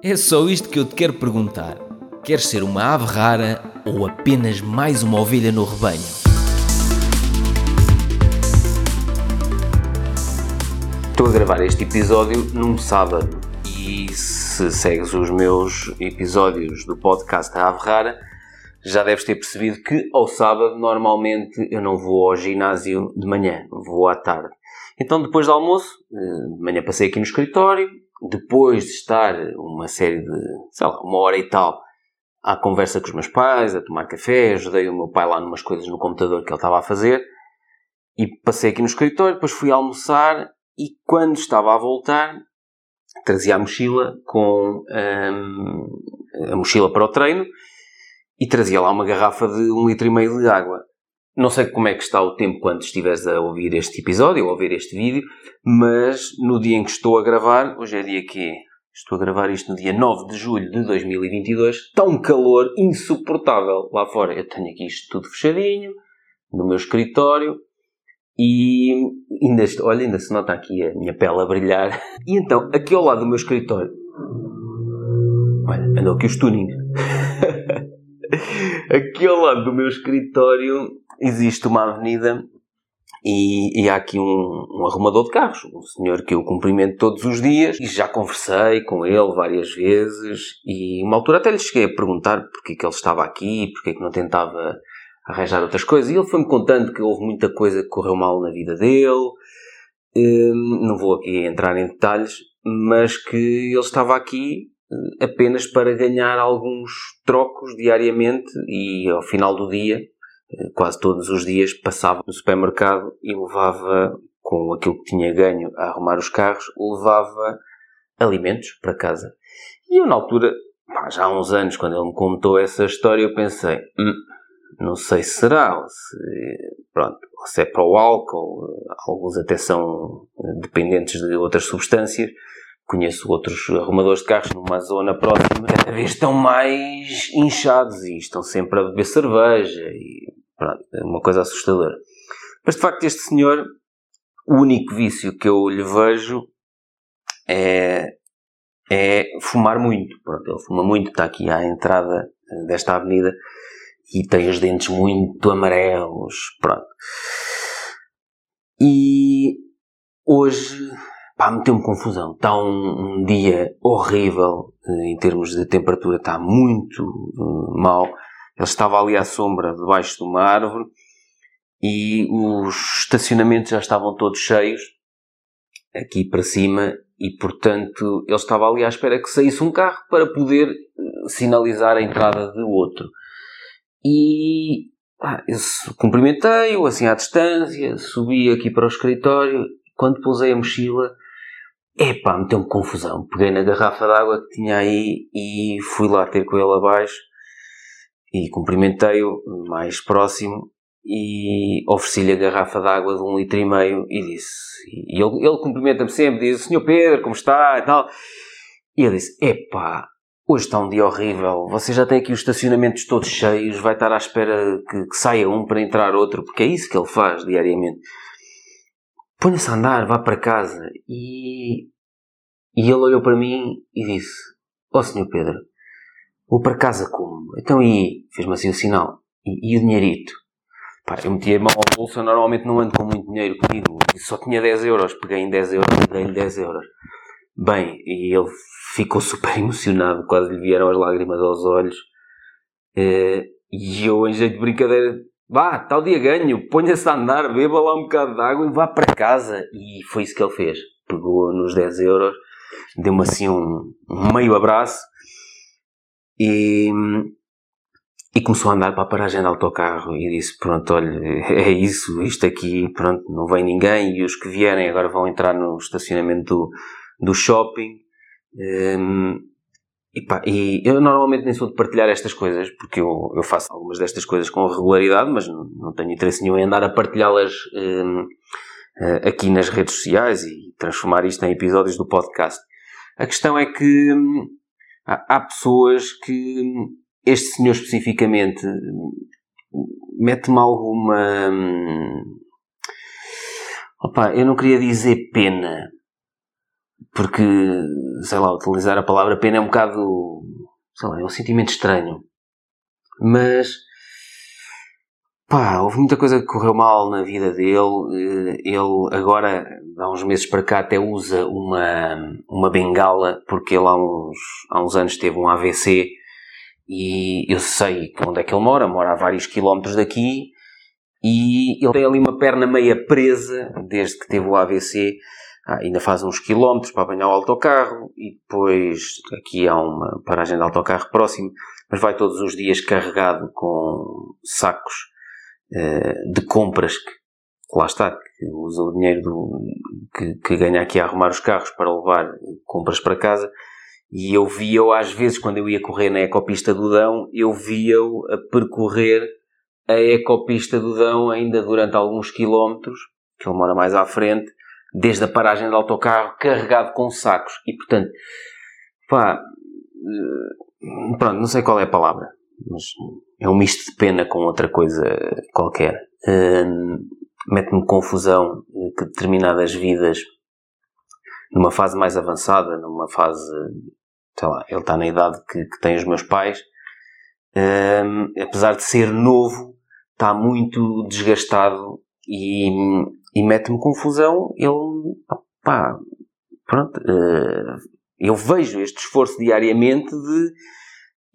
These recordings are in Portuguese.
É só isto que eu te quero perguntar. Queres ser uma ave rara ou apenas mais uma ovelha no rebanho? Estou a gravar este episódio num sábado e se segues os meus episódios do podcast A Ave Rara, já deves ter percebido que ao sábado normalmente eu não vou ao ginásio de manhã, vou à tarde. Então depois do almoço, eh, de manhã passei aqui no escritório, depois de estar uma série de, sei lá, uma hora e tal, à conversa com os meus pais, a tomar café, ajudei o meu pai lá numas coisas no computador que ele estava a fazer, e passei aqui no escritório, depois fui almoçar, e quando estava a voltar, trazia a mochila com hum, a mochila para o treino, e trazia lá uma garrafa de um litro e meio de água. Não sei como é que está o tempo quando estiveres a ouvir este episódio ou a ouvir este vídeo, mas no dia em que estou a gravar, hoje é dia que Estou a gravar isto no dia 9 de julho de 2022. Está um calor insuportável lá fora. Eu tenho aqui isto tudo fechadinho, no meu escritório, e ainda, olha, ainda se nota aqui a minha pele a brilhar. E então, aqui ao lado do meu escritório, olha, andou aqui o tuning. aqui ao lado do meu escritório existe uma avenida e, e, há aqui um, um, arrumador de carros, um senhor que eu cumprimento todos os dias e já conversei com ele várias vezes e uma altura até lhe cheguei a perguntar porque que ele estava aqui, porque que não tentava arranjar outras coisas e ele foi-me contando que houve muita coisa que correu mal na vida dele, hum, não vou aqui entrar em detalhes, mas que ele estava aqui eh, apenas para ganhar alguns trocos diariamente e ao final do dia quase todos os dias passava no supermercado e levava, com aquilo que tinha ganho a arrumar os carros, levava alimentos para casa. E eu, na altura, já há uns anos, quando ele me contou essa história, eu pensei, hum, não sei se será, se, pronto, se é para o álcool, alguns até são dependentes de outras substâncias. Conheço outros arrumadores de carros numa zona próxima, cada vez estão mais inchados e estão sempre a beber cerveja e Pronto, é uma coisa assustadora. Mas de facto, este senhor, o único vício que eu lhe vejo é, é fumar muito. Pronto, ele fuma muito, está aqui à entrada desta avenida e tem os dentes muito amarelos. Pronto. E hoje, pá, meteu-me confusão. Está um, um, dia horrível em termos de temperatura, está muito uh, mal. Ele estava ali à sombra, debaixo de uma árvore, e os estacionamentos já estavam todos cheios, aqui para cima, e portanto ele estava ali à espera que saísse um carro para poder eh, sinalizar a entrada de outro. E ah, eu cumprimentei-o assim à distância, subi aqui para o escritório, quando pousei a mochila, epá, meteu-me confusão. Peguei na garrafa de água que tinha aí e fui lá ter com ele abaixo e cumprimentei-o mais próximo e ofereci-lhe a garrafa de água de um litro e meio e disse, e ele, ele cumprimenta-me sempre, diz, Senhor Pedro, como está e tal, e ele disse, epá, hoje está um dia horrível, você já tem aqui os estacionamentos todos cheios, vai estar à espera que, que saia um para entrar outro, porque é isso que ele faz diariamente. Ponha-se a andar, vá para casa. E, e ele olhou para mim e disse, ó oh, Senhor Pedro, Vou para casa como? Então e fez-me assim o sinal. E, e, o dinheirito? Pá, eu meti a mão ao bolso, eu normalmente não ando com muito dinheiro comigo. Só tinha 10 euros. Peguei em 10 euros dei-lhe 10 euros. Bem, e ele ficou super emocionado, quase lhe vieram as lágrimas aos olhos. Eh, e eu, em jeito de brincadeira, vá, tal dia ganho, ponha-se a andar, beba lá um bocado de água e vá para casa. E foi isso que ele fez. Pegou nos 10 euros, deu-me assim um meio abraço e, e começou a andar para a paragem de autocarro e disse: Pronto, olha, é isso, isto aqui, pronto, não vem ninguém e os que vierem agora vão entrar no estacionamento do, do shopping. Um, e, pá, e, eu normalmente nem sou de partilhar estas coisas porque eu, eu faço algumas destas coisas com regularidade, mas não, tenho interesse nenhum em andar a partilhá-las um, eh, aqui nas redes sociais e transformar isto em episódios do podcast. A questão é que hum, há, pessoas que este senhor especificamente mete-me alguma. Opa, eu não queria dizer pena, porque, sei lá, utilizar a palavra pena é um bocado, sei lá, é um sentimento estranho. Mas, pá, houve muita coisa que correu mal na vida dele. Eh, ele agora, há uns meses para cá, até usa uma, uma bengala, porque ele há uns, há uns anos teve um AVC e eu sei onde é que ele mora, mora a vários quilómetros daqui. E ele tem ali uma perna meia presa desde que teve o AVC ah, ainda faz uns quilómetros para apanhar o autocarro e depois aqui há uma paragem de autocarro próximo, mas vai todos os dias carregado com sacos uh, de compras que, lá está, que usa o dinheiro do, que, que ganha aqui a arrumar os carros para levar compras para casa. E eu via-o às vezes, quando eu ia correr na ecopista do Dão, eu via-o a percorrer a ecopista do Dão ainda durante alguns quilómetros, que ele mora mais à frente, desde a paragem do autocarro, carregado com sacos. E, portanto, pá, eh, pronto, não sei qual é a palavra, mas é um misto de pena com outra coisa qualquer. Uh, Mete-me confusão que determinadas vidas, numa fase mais avançada, numa fase, sei lá, ele está na idade que, que tem os meus pais, uh, apesar de ser novo, está muito desgastado e e mete-me confusão, ele, pá, pronto, uh, eu vejo este esforço diariamente de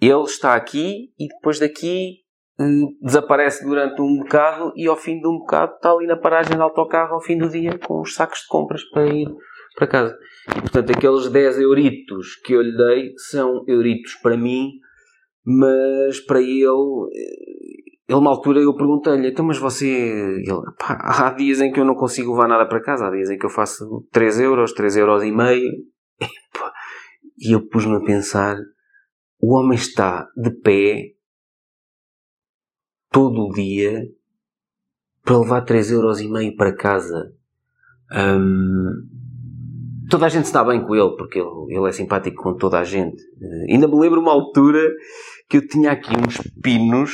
ele está aqui e depois daqui uh, desaparece durante um bocado e ao fim de um bocado está ali na paragem de autocarro ao fim do dia com os sacos de compras para ir para casa. E portanto aqueles 10 euritos que eu lhe dei são euritos para mim, mas para ele ele, uma altura, eu perguntei-lhe, então, mas você. Ele, pá, há dias em que eu não consigo levar nada para casa, há dias em que eu faço 3 euros, 3 euros e meio. E eu pus-me a pensar: o homem está de pé todo o dia para levar 3 euros e meio para casa. Hum, toda a gente está bem com ele, porque ele, ele é simpático com toda a gente. Uh, ainda me lembro uma altura que eu tinha aqui uns pinos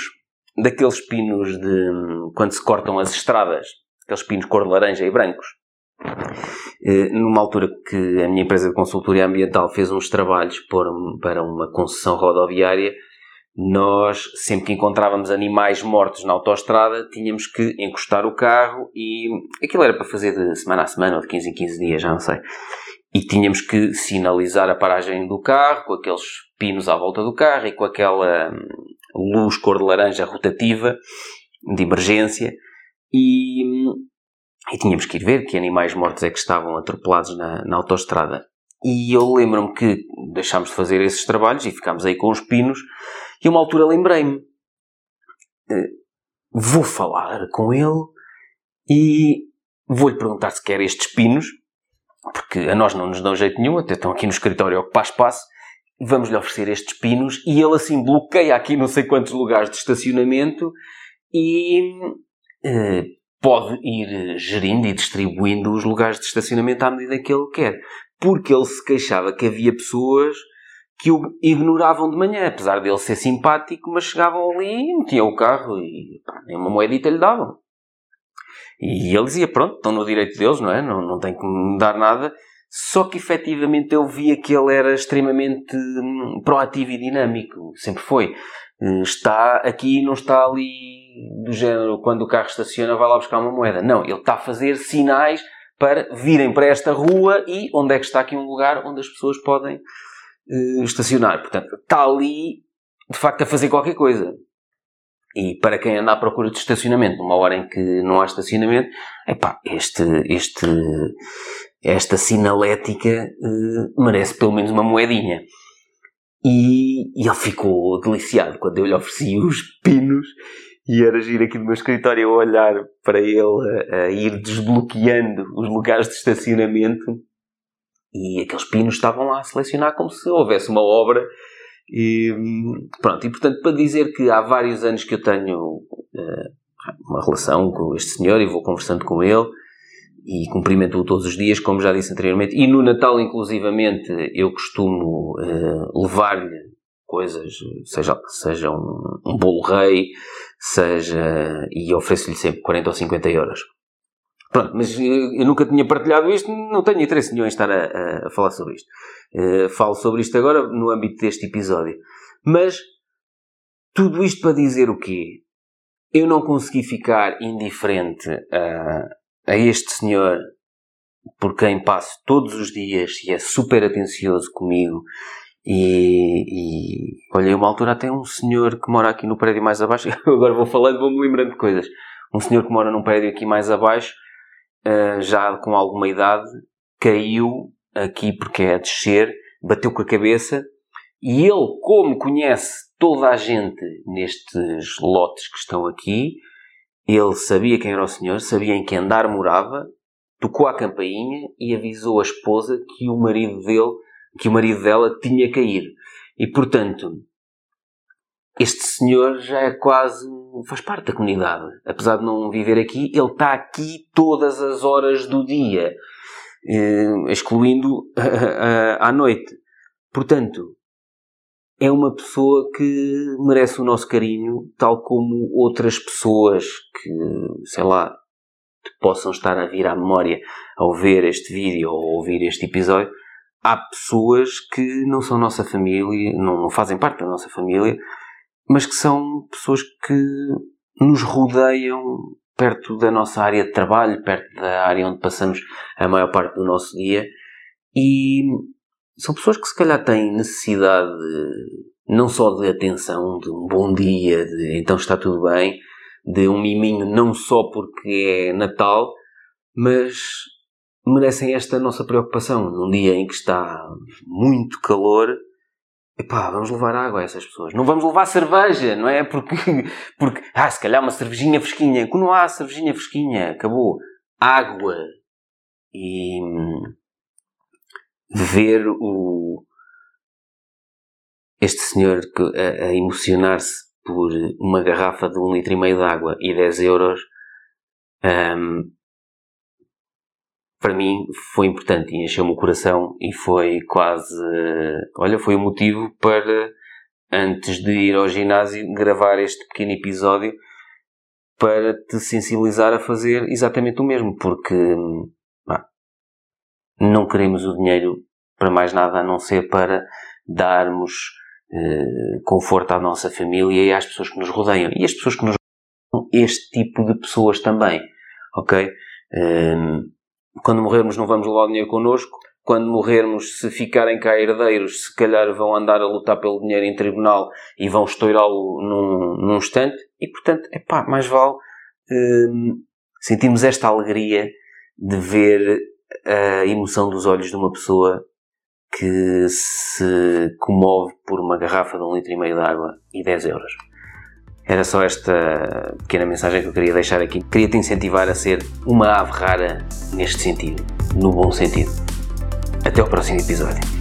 daqueles pinos de quando se cortam as estradas, aqueles pinos cor de laranja e brancos. Eh, numa altura que a minha empresa de consultoria ambiental fez uns trabalhos para uma concessão rodoviária, nós, sempre que encontrávamos animais mortos na autoestrada, tínhamos que encostar o carro e aquilo era para fazer de semana a semana ou de 15 em 15 dias, já não sei. E tínhamos que sinalizar a paragem do carro com aqueles pinos à volta do carro e com aquela luz cor de laranja rotativa de emergência e, e tínhamos que ir ver que animais mortos é que estavam atropelados na, na autoestrada. E eu lembro-me que deixámos de fazer esses trabalhos e ficámos aí com os pinos e a uma altura lembrei-me eh, vou falar com ele e vou-lhe perguntar se quer estes pinos porque a nós não nos dão jeito nenhum, até estão aqui no escritório a ocupar espaço vamos-lhe oferecer estes pinos e ele assim bloqueia aqui não sei quantos lugares de estacionamento e eh, pode ir gerindo e distribuindo os lugares de estacionamento à medida que ele quer. Porque ele se queixava que havia pessoas que o ignoravam de manhã, apesar dele ser simpático, mas chegavam ali e metiam o carro e pá, nem uma moedita lhe davam. E ele dizia, pronto, estão no direito deles, não é? Não, não tem que me dar nada. Só que efetivamente eu via que ele era extremamente hum, proativo e dinâmico. Sempre foi. Eh, está aqui, não está ali do género, quando o carro estaciona, vai lá buscar uma moeda. Não, ele está a fazer sinais para virem para esta rua e onde é que está aqui um lugar onde as pessoas podem uh, estacionar. Portanto, está ali, de facto, a fazer qualquer coisa. E para quem anda à procura de estacionamento, numa hora em que não há estacionamento, epá, este, este, esta sinalética uh, merece pelo menos uma moedinha. E, e, ele ficou deliciado quando eu lhe ofereci os pinos e era giro aqui no meu escritório a olhar para ele a, a, ir desbloqueando os lugares de estacionamento e aqueles pinos estavam lá a selecionar como se houvesse uma obra e pronto, e portanto para dizer que há vários anos que eu tenho uh, uma relação com este senhor e vou conversando com ele e cumprimento-o todos os dias, como já disse anteriormente. E no Natal, inclusivamente, eu costumo uh, levar-lhe coisas, seja, seja um, um bolo rei, seja. e ofereço-lhe sempre 40 ou 50 euros. Pronto, mas eu nunca tinha partilhado isto, não tenho interesse nenhum em estar a, a falar sobre isto. Uh, falo sobre isto agora no âmbito deste episódio. Mas tudo isto para dizer o quê? Eu não consegui ficar indiferente a, a este senhor por quem passo todos os dias e é super atencioso comigo. E, e olha, uma altura até um senhor que mora aqui no prédio mais abaixo, agora vou falando, vou-me lembrando de coisas. Um senhor que mora num prédio aqui mais abaixo, uh, já com alguma idade, caiu aqui porque é a descer, bateu com a cabeça e ele, como conhece toda a gente nestes lotes que estão aqui, ele sabia quem era o senhor, sabia em que andar morava, tocou a campainha e avisou a esposa que o marido dele, que o marido dela tinha caído. E portanto, este senhor já é quase faz parte da comunidade. Apesar de não viver aqui, ele está aqui todas as horas do dia, eh, excluindo à noite. Portanto, é uma pessoa que merece o nosso carinho, tal como outras pessoas que, sei lá, possam estar a vir à memória ao ver este vídeo ou ouvir este episódio. Há pessoas que não são nossa família, não fazem parte da nossa família, mas que são pessoas que nos rodeiam perto da nossa área de trabalho, perto da área onde passamos a maior parte do nosso dia e são pessoas que se calhar têm necessidade não só de atenção, de um bom dia, de então está tudo bem, de um miminho não só porque é Natal, mas merecem esta nossa preocupação. Num dia em que está muito calor, Epá, vamos levar água a essas pessoas. Não vamos levar cerveja, não é? Porque, porque ah, se calhar uma cervejinha fresquinha. Quando não há cervejinha fresquinha, acabou. Água. E ver o, este senhor a, a emocionar-se por uma garrafa de um litro e meio de água e 10 euros, um, para mim foi importante e encheu-me o coração e foi quase, olha, foi o motivo para, antes de ir ao ginásio, gravar este pequeno episódio para te sensibilizar a fazer exatamente o mesmo, porque não queremos o dinheiro para mais nada a não ser para darmos eh, conforto à nossa família e às pessoas que nos rodeiam. E as pessoas que nos rodeiam, este tipo de pessoas também, ok? Um, quando morrermos não vamos levar o dinheiro connosco. Quando morrermos, se ficarem cá herdeiros, se calhar vão andar a lutar pelo dinheiro em tribunal e vão estourá-lo num, num instante. E, portanto, é pá, mais vale hum, sentirmos esta alegria de ver a emoção dos olhos de uma pessoa que se comove por uma garrafa de um litro e meio de água e 10 euros. Era só esta pequena mensagem que eu queria deixar aqui. Queria te incentivar a ser uma ave rara neste sentido, no bom sentido. Até o próximo episódio.